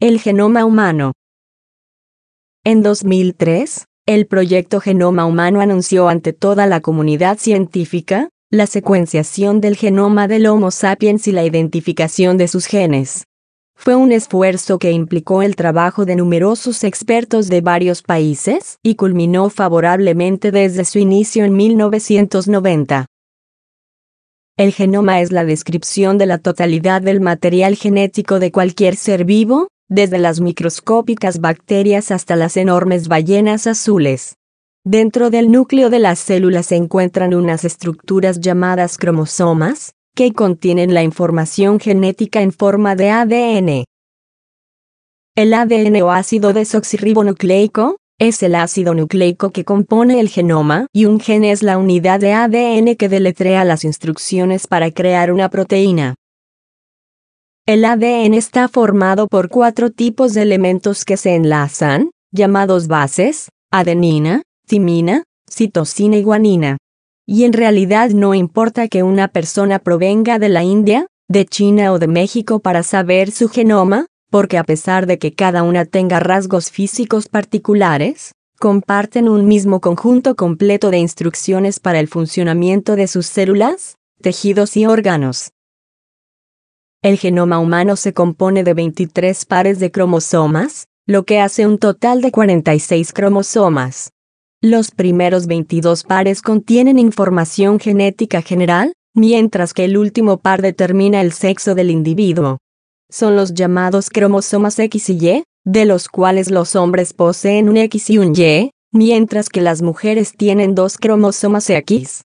El genoma humano. En 2003, el proyecto Genoma Humano anunció ante toda la comunidad científica la secuenciación del genoma del Homo sapiens y la identificación de sus genes. Fue un esfuerzo que implicó el trabajo de numerosos expertos de varios países y culminó favorablemente desde su inicio en 1990. El genoma es la descripción de la totalidad del material genético de cualquier ser vivo, desde las microscópicas bacterias hasta las enormes ballenas azules. Dentro del núcleo de las células se encuentran unas estructuras llamadas cromosomas, que contienen la información genética en forma de ADN. El ADN o ácido desoxirribonucleico es el ácido nucleico que compone el genoma y un gen es la unidad de ADN que deletrea las instrucciones para crear una proteína. El ADN está formado por cuatro tipos de elementos que se enlazan, llamados bases, adenina, timina, citosina y guanina. Y en realidad no importa que una persona provenga de la India, de China o de México para saber su genoma, porque a pesar de que cada una tenga rasgos físicos particulares, comparten un mismo conjunto completo de instrucciones para el funcionamiento de sus células, tejidos y órganos. El genoma humano se compone de 23 pares de cromosomas, lo que hace un total de 46 cromosomas. Los primeros 22 pares contienen información genética general, mientras que el último par determina el sexo del individuo. Son los llamados cromosomas X y Y, de los cuales los hombres poseen un X y un Y, mientras que las mujeres tienen dos cromosomas X.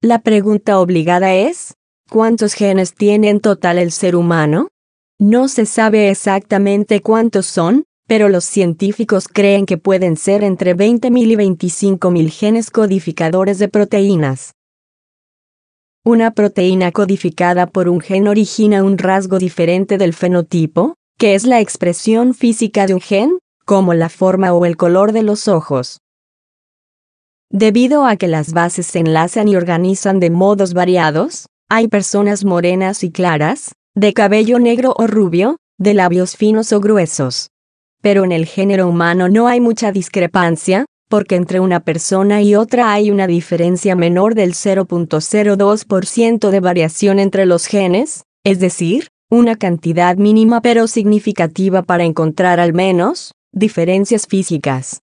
La pregunta obligada es, ¿Cuántos genes tiene en total el ser humano? No se sabe exactamente cuántos son, pero los científicos creen que pueden ser entre 20.000 y 25.000 genes codificadores de proteínas. Una proteína codificada por un gen origina un rasgo diferente del fenotipo, que es la expresión física de un gen, como la forma o el color de los ojos. Debido a que las bases se enlazan y organizan de modos variados, hay personas morenas y claras, de cabello negro o rubio, de labios finos o gruesos. Pero en el género humano no hay mucha discrepancia, porque entre una persona y otra hay una diferencia menor del 0.02% de variación entre los genes, es decir, una cantidad mínima pero significativa para encontrar al menos diferencias físicas.